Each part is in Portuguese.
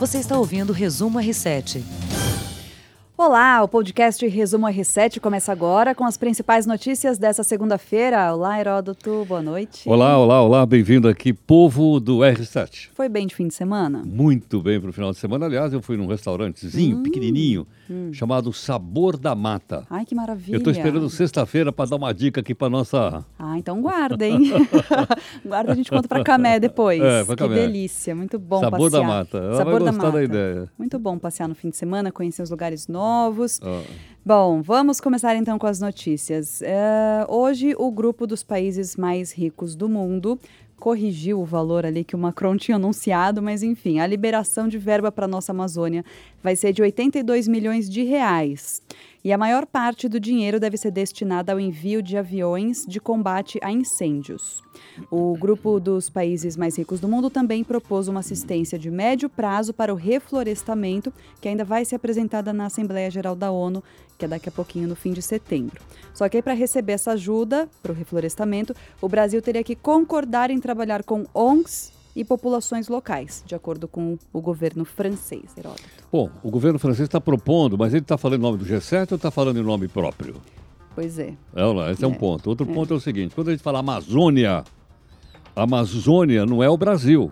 Você está ouvindo o Resumo R7. Olá, o podcast Resumo R7 começa agora com as principais notícias dessa segunda-feira. Olá, Heródoto, boa noite. Olá, olá, olá, bem-vindo aqui, povo do R7. Foi bem de fim de semana? Muito bem para o final de semana. Aliás, eu fui num restaurantezinho hum, pequenininho hum. chamado Sabor da Mata. Ai, que maravilha. Eu estou esperando sexta-feira para dar uma dica aqui para nossa. Ah, então guarda, hein? guarda, a gente conta para Camé depois. É, pra Camé. Que delícia, muito bom Sabor passear. da Mata. Ela Sabor vai gostar da, da ideia. Muito bom passear no fim de semana, conhecer os lugares novos. Oh. Bom, vamos começar então com as notícias. É, hoje, o grupo dos países mais ricos do mundo corrigiu o valor ali que o Macron tinha anunciado, mas enfim, a liberação de verba para nossa Amazônia vai ser de 82 milhões de reais e a maior parte do dinheiro deve ser destinada ao envio de aviões de combate a incêndios. O grupo dos países mais ricos do mundo também propôs uma assistência de médio prazo para o reflorestamento, que ainda vai ser apresentada na Assembleia Geral da ONU, que é daqui a pouquinho, no fim de setembro. Só que para receber essa ajuda para o reflorestamento, o Brasil teria que concordar em trabalhar com ONGs e populações locais, de acordo com o governo francês, Heródoto. Bom, o governo francês está propondo, mas ele está falando em nome do G7 ou está falando em nome próprio? Pois é. é esse é, é um ponto. Outro é. ponto é o seguinte: quando a gente fala Amazônia, a Amazônia não é o Brasil.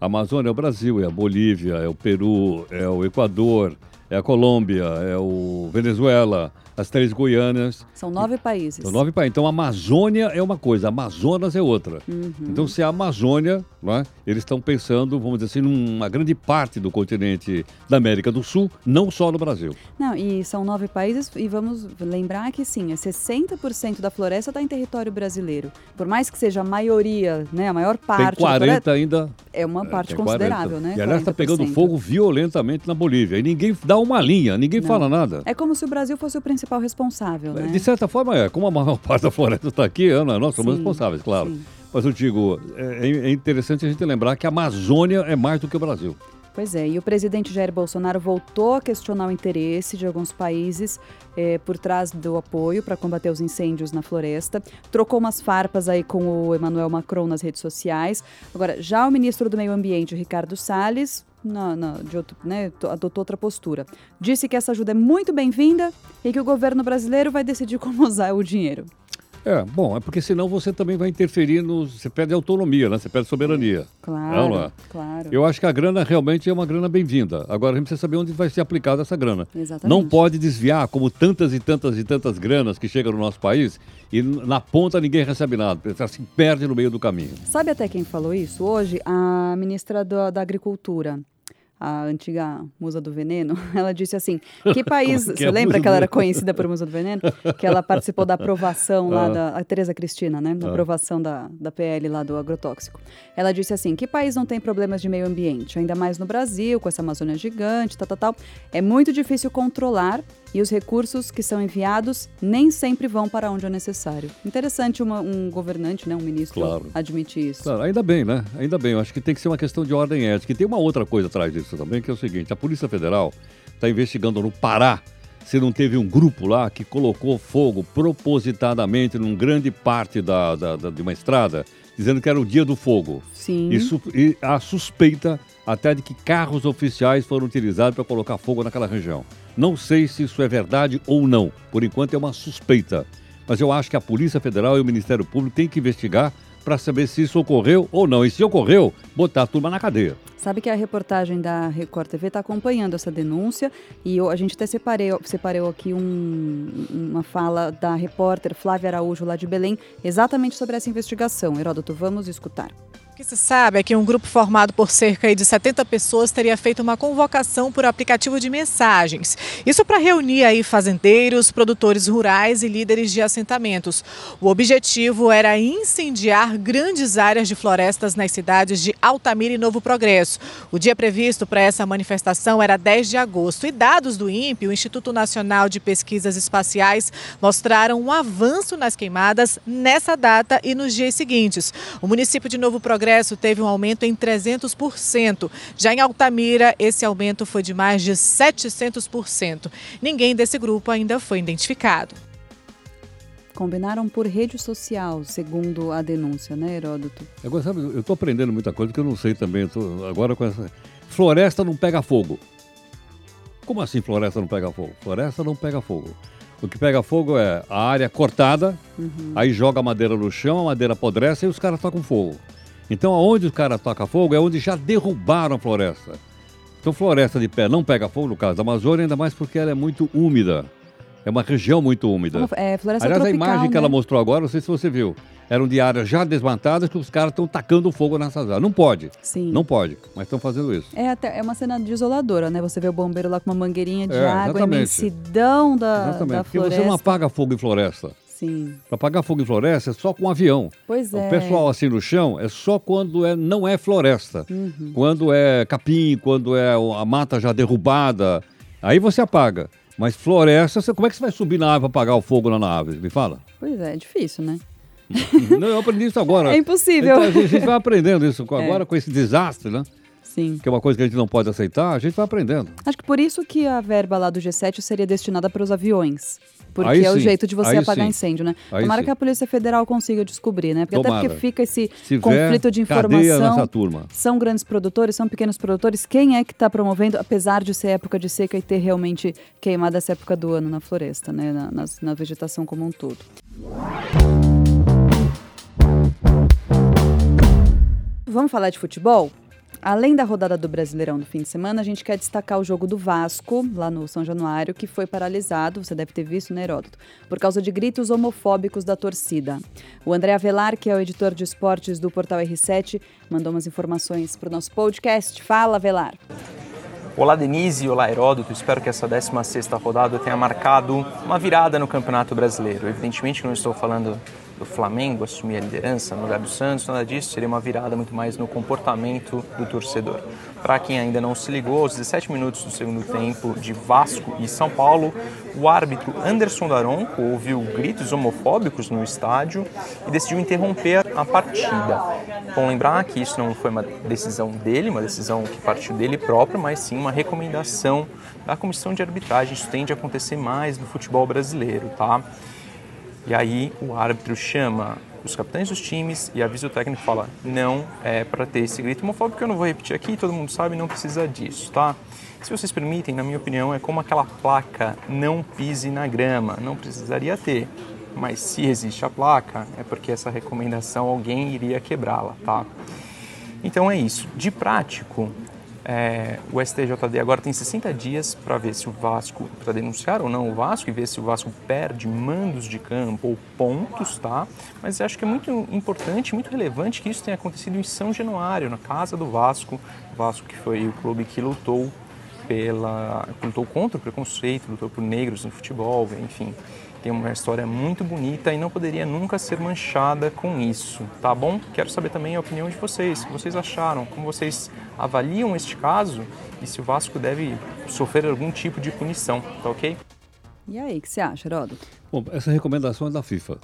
A Amazônia é o Brasil, é a Bolívia, é o Peru, é o Equador, é a Colômbia, é o Venezuela, as três Goiânias. São nove países. São nove países. Então, a Amazônia é uma coisa, Amazonas é outra. Uhum. Então, se a Amazônia, é? eles estão pensando, vamos dizer assim, numa grande parte do continente da América do Sul, não só no Brasil. Não, e são nove países, e vamos lembrar que sim, 60% da floresta está em território brasileiro. Por mais que seja a maioria, né, a maior parte. Tem 40 ainda. É uma parte é, considerável, 40. né? E aliás, está pegando fogo violentamente na Bolívia. E ninguém dá uma linha, ninguém não. fala nada. É como se o Brasil fosse o principal principal responsável, né? De certa forma é. Como a maior parte da floresta está aqui, Ana, nós somos sim, responsáveis, claro. Sim. Mas eu digo, é, é interessante a gente lembrar que a Amazônia é mais do que o Brasil. Pois é, e o presidente Jair Bolsonaro voltou a questionar o interesse de alguns países é, por trás do apoio para combater os incêndios na floresta. Trocou umas farpas aí com o Emmanuel Macron nas redes sociais. Agora, já o ministro do Meio Ambiente, Ricardo Salles, na, na, de outro, né, adotou outra postura. Disse que essa ajuda é muito bem-vinda e que o governo brasileiro vai decidir como usar o dinheiro. É, bom, é porque senão você também vai interferir no. Você perde autonomia, né? Você perde soberania. Claro. Não, é? Claro. Eu acho que a grana realmente é uma grana bem-vinda. Agora a gente precisa saber onde vai ser aplicada essa grana. Exatamente. Não pode desviar, como tantas e tantas e tantas granas que chegam no nosso país, e na ponta ninguém recebe nada. Se perde no meio do caminho. Sabe até quem falou isso? Hoje, a ministra do, da Agricultura a antiga musa do veneno, ela disse assim: que país. Que você é lembra que ela era conhecida por musa do veneno? Que ela participou da aprovação lá ah. da. A Tereza Cristina, né? Da ah. aprovação da, da PL lá do agrotóxico. Ela disse assim: que país não tem problemas de meio ambiente? Ainda mais no Brasil, com essa Amazônia gigante, tal, tal, tal. É muito difícil controlar e os recursos que são enviados nem sempre vão para onde é necessário. Interessante uma, um governante, né, um ministro, claro. admitir isso. Claro, ainda bem, né? Ainda bem. Eu acho que tem que ser uma questão de ordem ética. E tem uma outra coisa atrás disso também, que é o seguinte: a Polícia Federal está investigando no Pará se não teve um grupo lá que colocou fogo propositadamente num grande parte da, da, da, de uma estrada, dizendo que era o dia do fogo. Sim. Isso, e a suspeita até de que carros oficiais foram utilizados para colocar fogo naquela região. Não sei se isso é verdade ou não. Por enquanto é uma suspeita. Mas eu acho que a Polícia Federal e o Ministério Público têm que investigar para saber se isso ocorreu ou não. E se ocorreu, botar a turma na cadeia. Sabe que a reportagem da Record TV está acompanhando essa denúncia e eu, a gente até separei, separou aqui um, uma fala da repórter Flávia Araújo, lá de Belém, exatamente sobre essa investigação. Heródoto, vamos escutar que se sabe é que um grupo formado por cerca de 70 pessoas teria feito uma convocação por aplicativo de mensagens. Isso para reunir aí fazendeiros, produtores rurais e líderes de assentamentos. O objetivo era incendiar grandes áreas de florestas nas cidades de Altamira e Novo Progresso. O dia previsto para essa manifestação era 10 de agosto e dados do INPE, o Instituto Nacional de Pesquisas Espaciais, mostraram um avanço nas queimadas nessa data e nos dias seguintes. O município de Novo Progresso Progresso teve um aumento em 300%. Já em Altamira, esse aumento foi de mais de 700%. Ninguém desse grupo ainda foi identificado. Combinaram por rede social, segundo a denúncia, né, Heródoto? Agora, sabe, eu estou aprendendo muita coisa que eu não sei também. Tô, agora com essa floresta não pega fogo. Como assim floresta não pega fogo? Floresta não pega fogo. O que pega fogo é a área cortada, uhum. aí joga a madeira no chão, a madeira apodrece e os caras tocam fogo. Então, aonde os caras tocam fogo é onde já derrubaram a floresta. Então, floresta de pé não pega fogo, no caso da Amazônia, ainda mais porque ela é muito úmida. É uma região muito úmida. É, floresta Aliás, tropical, a imagem né? que ela mostrou agora, não sei se você viu, eram de áreas já desmatadas que os caras estão tacando fogo nessas áreas. Não pode. Sim. Não pode, mas estão fazendo isso. É, até, é uma cena desoladora, né? Você vê o bombeiro lá com uma mangueirinha de é, água, a imensidão da, exatamente. da floresta. Porque você não apaga fogo em floresta. Sim. Para apagar fogo em floresta é só com um avião. Pois é. O pessoal assim no chão é só quando é, não é floresta. Uhum. Quando é capim, quando é a mata já derrubada. Aí você apaga. Mas floresta, você, como é que você vai subir na árvore para apagar o fogo lá na árvore? Me fala. Pois é, é difícil, né? não, eu aprendi isso agora. É impossível. Então, a gente vai aprendendo isso agora é. com esse desastre, né? Sim. Que é uma coisa que a gente não pode aceitar, a gente vai aprendendo. Acho que por isso que a verba lá do G7 seria destinada para os aviões. Porque aí é sim. o jeito de você aí apagar sim. incêndio, né? Aí Tomara sim. que a Polícia Federal consiga descobrir, né? Porque Tomara. até porque fica esse Se conflito de informação. turma. São grandes produtores, são pequenos produtores. Quem é que está promovendo, apesar de ser época de seca e ter realmente queimado essa época do ano na floresta, né? Na, na, na vegetação como um todo. Vamos falar de futebol? Além da rodada do Brasileirão do fim de semana, a gente quer destacar o jogo do Vasco, lá no São Januário, que foi paralisado, você deve ter visto, né, Heródoto? Por causa de gritos homofóbicos da torcida. O André Avelar, que é o editor de esportes do portal R7, mandou umas informações para o nosso podcast. Fala, Avelar! Olá Denise, olá Heródoto, espero que essa 16ª rodada tenha marcado uma virada no Campeonato Brasileiro. Evidentemente que não estou falando do Flamengo assumir a liderança no lugar do Santos, nada disso, seria uma virada muito mais no comportamento do torcedor. Para quem ainda não se ligou, aos 17 minutos do segundo tempo de Vasco e São Paulo, o árbitro Anderson Daronco ouviu gritos homofóbicos no estádio e decidiu interromper a partida. Bom lembrar que isso não foi uma decisão dele, uma decisão que partiu dele próprio, mas sim uma recomendação da comissão de arbitragem. Isso tende a acontecer mais no futebol brasileiro, tá? E aí o árbitro chama os capitães dos times e avisa o técnico fala: não é para ter esse grito homofóbico eu não vou repetir aqui, todo mundo sabe, não precisa disso, tá? Se vocês permitem, na minha opinião, é como aquela placa não pise na grama, não precisaria ter. Mas se existe a placa, é porque essa recomendação alguém iria quebrá-la, tá? Então é isso. De prático, é, o STJD agora tem 60 dias para ver se o Vasco, para denunciar ou não o Vasco e ver se o Vasco perde mandos de campo ou pontos, tá? Mas acho que é muito importante, muito relevante que isso tenha acontecido em São Januário, na casa do Vasco. O Vasco que foi o clube que lutou pela, lutou contra o preconceito, lutou por negros no futebol, enfim tem uma história muito bonita e não poderia nunca ser manchada com isso, tá bom? Quero saber também a opinião de vocês, o que vocês acharam, como vocês avaliam este caso e se o Vasco deve sofrer algum tipo de punição, tá ok? E aí, o que você acha, Heródoto? Bom, essa recomendação é da FIFA.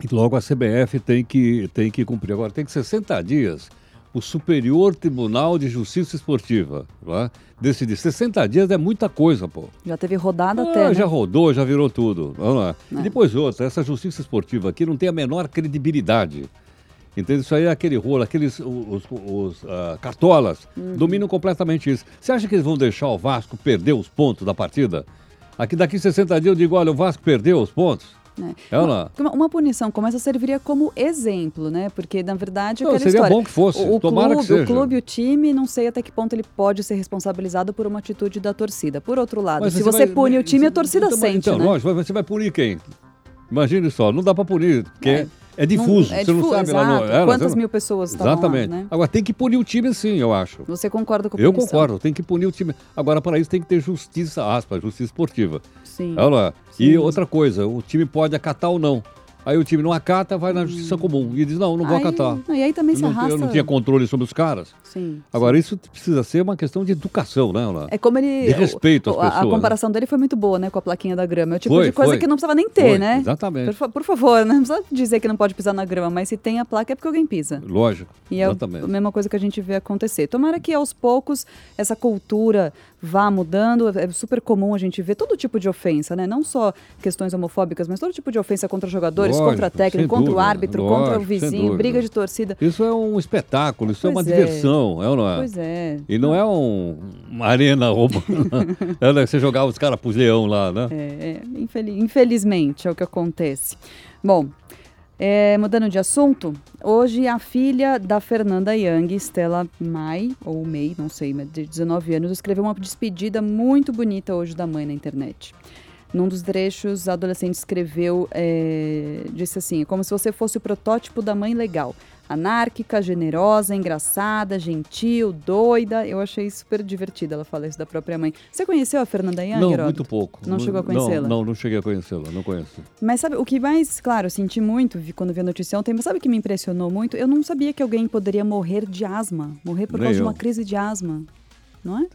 E logo a CBF tem que, tem que cumprir. Agora, tem que 60 dias o Superior Tribunal de Justiça Esportiva lá, decidir. 60 dias é muita coisa, pô. Já teve rodada ah, até, né? Já rodou, já virou tudo. Vamos lá. É. E depois outra, essa justiça esportiva aqui não tem a menor credibilidade. Entende? Isso aí é aquele rolo, aqueles os, os uh, cartolas uhum. dominam completamente isso. Você acha que eles vão deixar o Vasco perder os pontos da partida? Aqui daqui 60 dias eu digo, olha, o Vasco perdeu os pontos. Né? Uma, uma, punição como essa serviria como exemplo, né? Porque, na verdade, não, seria história, bom que fosse. O, o Tomara clube, que seja. o clube, o time, não sei até que ponto ele pode ser responsabilizado por uma atitude da torcida. Por outro lado, Mas se você, vai, pune o time, a torcida então, sente, então, né? Lógico, você vai punir quem? Imagine só, não dá para punir, porque é. É difuso, não, é você difuso, não sabe exato. lá no, Quantas você... mil pessoas estavam Exatamente. lá, né? Agora tem que punir o time sim, eu acho. Você concorda com a Eu punição? concordo, tem que punir o time. Agora, para isso tem que ter justiça, aspas, justiça esportiva. Sim. Olha lá. Sim. E outra coisa, o time pode acatar ou não. Aí o time não acata, vai na justiça comum. E diz, não, não vou Aí- acatar. não, e aí também eu se não, arrasta- Eu não tinha controle sobre os caras. Sim. Agora, isso precisa ser uma questão de educação, né, Ana? É como ele. De respeito às o- a- A, pessoas, né? comparação dele foi muito boa, né? Com a plaquinha da grama. É o tipo Foi, de coisa foi. que não precisava nem ter, Foi, né? exatamente. Por, por favor, né? não precisa dizer que não pode pisar na grama, mas se tem a placa é porque alguém pisa. Lógico. E é exatamente. a mesma coisa que a gente vê acontecer. Tomara que aos poucos essa cultura vá mudando. É super comum a gente ver todo tipo de ofensa, né? Não só questões homofóbicas, mas todo tipo de ofensa contra jogadores, lógico, contra técnico, contra o dúvida, árbitro, lógico, contra o vizinho, briga de torcida. Isso é um espetáculo, isso é uma Pois é. diversão, é ou não é? Pois é. E não é um, uma arena romana. é, né? Você jogava os caras pros leão lá, né? É, é, infeli- infelizmente é o que acontece. Bom, é, mudando de assunto, hoje a filha da Fernanda Young, Stella Mai, ou May, não sei, mas de 19 anos, escreveu uma despedida muito bonita hoje da mãe na internet. Num dos trechos, a adolescente escreveu, é, disse assim, "É como se você fosse o protótipo da mãe legal. Anárquica, generosa, engraçada, gentil, doida. Eu achei super divertida ela falar isso da própria mãe. Você conheceu a Fernanda Young, Não, Heródoto? muito pouco. Não chegou a conhecê-la? Não, não, não cheguei a conhecê-la, não conheço. Mas sabe, o que mais, claro, eu senti muito quando vi a notícia ontem, mas sabe o que me impressionou muito? Eu não sabia que alguém poderia morrer de asma, morrer por Nem causa de eu. uma crise de asma, não é?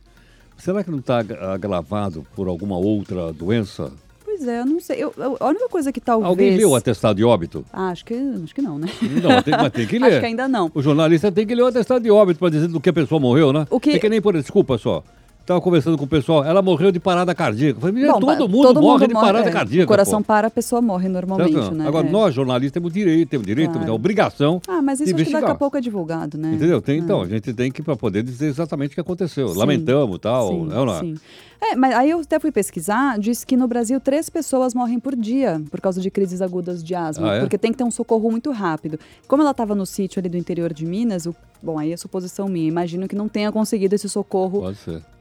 Será que não está agravado por alguma outra doença? Pois é, eu não sei. Eu, eu- a única coisa que talvez... Alguém leu o atestado de óbito? Ah, acho que, acho que não, né? Não, tem, mas tem que ler. Acho que ainda não. O jornalista tem que ler o atestado de óbito para dizer do que a pessoa morreu, né? O que- É que nem por desculpa só. Estava conversando com o pessoal, ela morreu de parada cardíaca. Falei, Bom, todo mundo morre de parada é, cardíaca. O coração pô. para, a pessoa morre normalmente, Certo? né? Agora, É. nós, jornalistas, temos direito, temos direito, Claro. temos a obrigação Ah, mas isso acho que daqui a pouco é divulgado, né? Entendeu? Tem, É. Então, a gente tem que, para poder dizer exatamente o que aconteceu. Sim. Lamentamos e tal, Sim, é ou não é? sim. É, mas aí eu até fui pesquisar, diz que no Brasil três pessoas morrem por dia por causa de crises agudas de asma, Ah, é? porque tem que ter um socorro muito rápido. Como ela estava no sítio ali do interior de Minas, o- bom, aí é suposição minha, imagino que não tenha conseguido esse socorro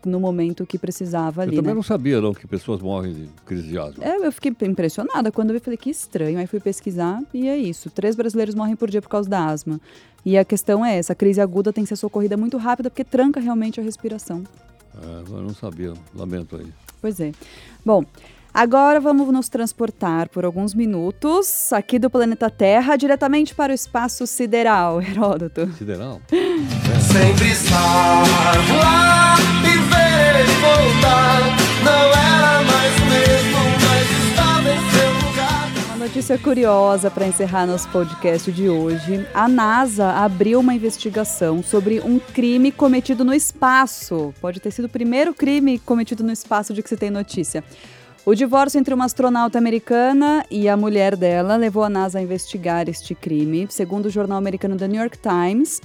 no momento que precisava Eu ali, também né? não sabia, não, que pessoas morrem de crise de asma. É, eu fiquei impressionada quando eu vi, falei que estranho. Aí fui pesquisar e é isso. Três brasileiros morrem por dia por causa da asma. E a questão é essa, a crise aguda tem que ser socorrida muito rápida porque tranca realmente a respiração. É, eu não sabia, lamento aí. Pois é. Bom, agora vamos nos transportar por alguns minutos aqui do planeta Terra diretamente para o espaço sideral, Heródoto. Sideral? Sempre estar lá e ver voltar. Não era mais mesmo, mas estava em seu lugar. Uma notícia curiosa para encerrar nosso podcast de hoje. A NASA abriu uma investigação sobre um crime cometido no espaço. Pode ter sido o primeiro crime cometido no espaço de que se tem notícia. O divórcio entre uma astronauta americana e a mulher dela levou a NASA a investigar este crime. Segundo o jornal americano The New York Times,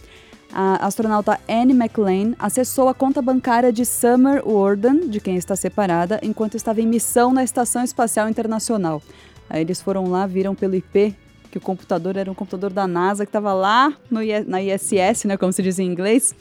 a astronauta Anne McLean acessou a conta bancária de Summer Warden, de quem está separada, enquanto estava em missão na Estação Espacial Internacional. Aí eles foram lá, viram pelo IP que o computador era um computador da NASA que estava lá no na ISS, né, como se diz em inglês.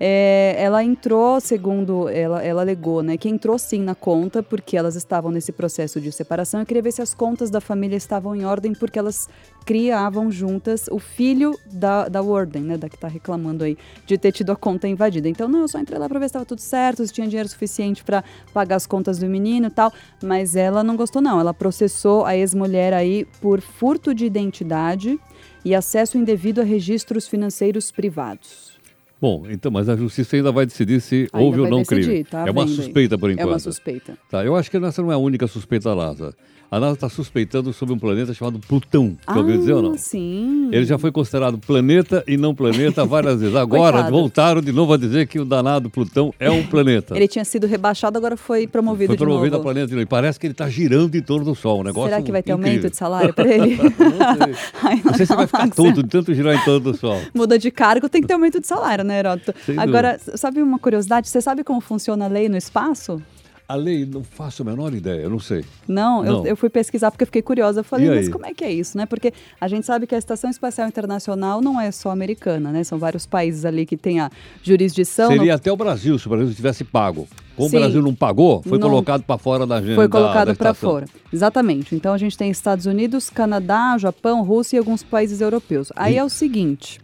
É, ela entrou, segundo ela, ela alegou, né, que entrou sim na conta porque elas estavam nesse processo de separação e queria ver se as contas da família estavam em ordem porque elas criavam juntas o filho da, da Warden, né, da que está reclamando aí de ter tido a conta invadida. Então, não, eu só entrei lá para ver se estava tudo certo, se tinha dinheiro suficiente para pagar as contas do menino e tal, mas ela não gostou não. Ela processou a ex-mulher aí por furto de identidade e acesso indevido a registros financeiros privados. Bom, então, mas a justiça ainda vai decidir se Ainda houve ou não decidir, crime. tá é uma vendo aí. suspeita por É enquanto. uma suspeita. Tá, eu acho que essa não é a única suspeita da NASA. A NASA está suspeitando sobre um planeta chamado Plutão. Já ouviu dizer ou não? Ah, sim. Ele já foi considerado planeta e não planeta várias vezes. Agora voltaram de novo a dizer que o danado Plutão é um planeta. Ele tinha sido rebaixado, agora foi promovido foi promovido de a novo. planeta de novo. E parece que ele está girando em torno do Sol. Um negócio Será que vai ter incrível. aumento de salário para ele? Não sei. Ai, Não sei se vai ficar tonto de tanto girar em torno do Sol. Muda de cargo, tem que ter aumento de salário, né, Heródoto? Sem Agora, sabe uma curiosidade? Você sabe como funciona a lei no espaço? A lei, não faço a menor ideia, eu não sei. Não, eu- Não. Eu, fui pesquisar porque eu fiquei curiosa. Eu falei, E mas como é que é isso, né? Porque a gente sabe que a Estação Espacial Internacional não é só americana, né? São vários países ali que têm a jurisdição. Seria no- até o Brasil, se o Brasil tivesse pago. Como Sim. o Brasil não pagou, foi Não- colocado para fora da agenda. Foi colocado para fora. Exatamente. Então a gente tem Estados Unidos, Canadá, Japão, Rússia e alguns países europeus. Aí é o seguinte: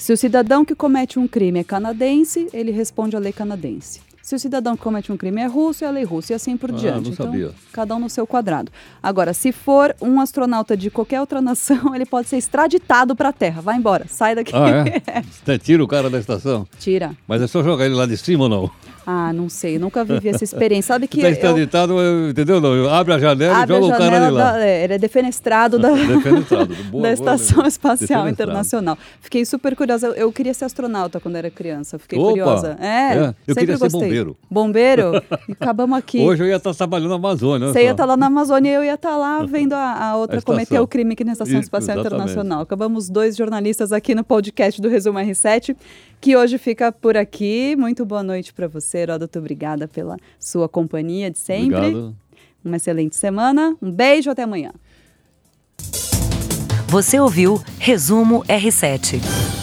se o cidadão que comete um crime é canadense, ele responde à lei canadense. Se o cidadão que comete um crime é russo, é a lei russa e assim por Ah, diante. não então, sabia. cada um no seu quadrado. Agora, se for um astronauta de qualquer outra nação, ele pode ser extraditado para a Terra. Vai embora, sai daqui. Ah, é? Você tira o cara da estação? Tira. Mas é só jogar ele lá de cima ou não? Ah, não sei, nunca vivi essa experiência. Sabe que Está eu- eu- entendeu? Não, abre a janela abre e a joga o cara janela lá. da, é, ele é defenestrado da, Defenestrado. Boa, da boa Estação lembrança. Espacial. Internacional. Fiquei super curiosa. Eu, eu queria ser astronauta quando era criança. Fiquei Opa! curiosa. É, Eu sempre queria ser gostei. bombeiro. Bombeiro? E acabamos aqui. Hoje eu ia estar trabalhando na Amazônia. Você ia estar lá na Amazônia e eu ia estar lá vendo a, a outra A cometer o crime aqui na Estação Isso, Espacial exatamente. Internacional. Acabamos dois jornalistas aqui no podcast do Resumo R7, que hoje fica por aqui. Muito boa noite para você, Heródoto. Obrigada pela sua companhia de sempre. Obrigado. Uma excelente semana. Um beijo, até amanhã. Você ouviu Resumo R7.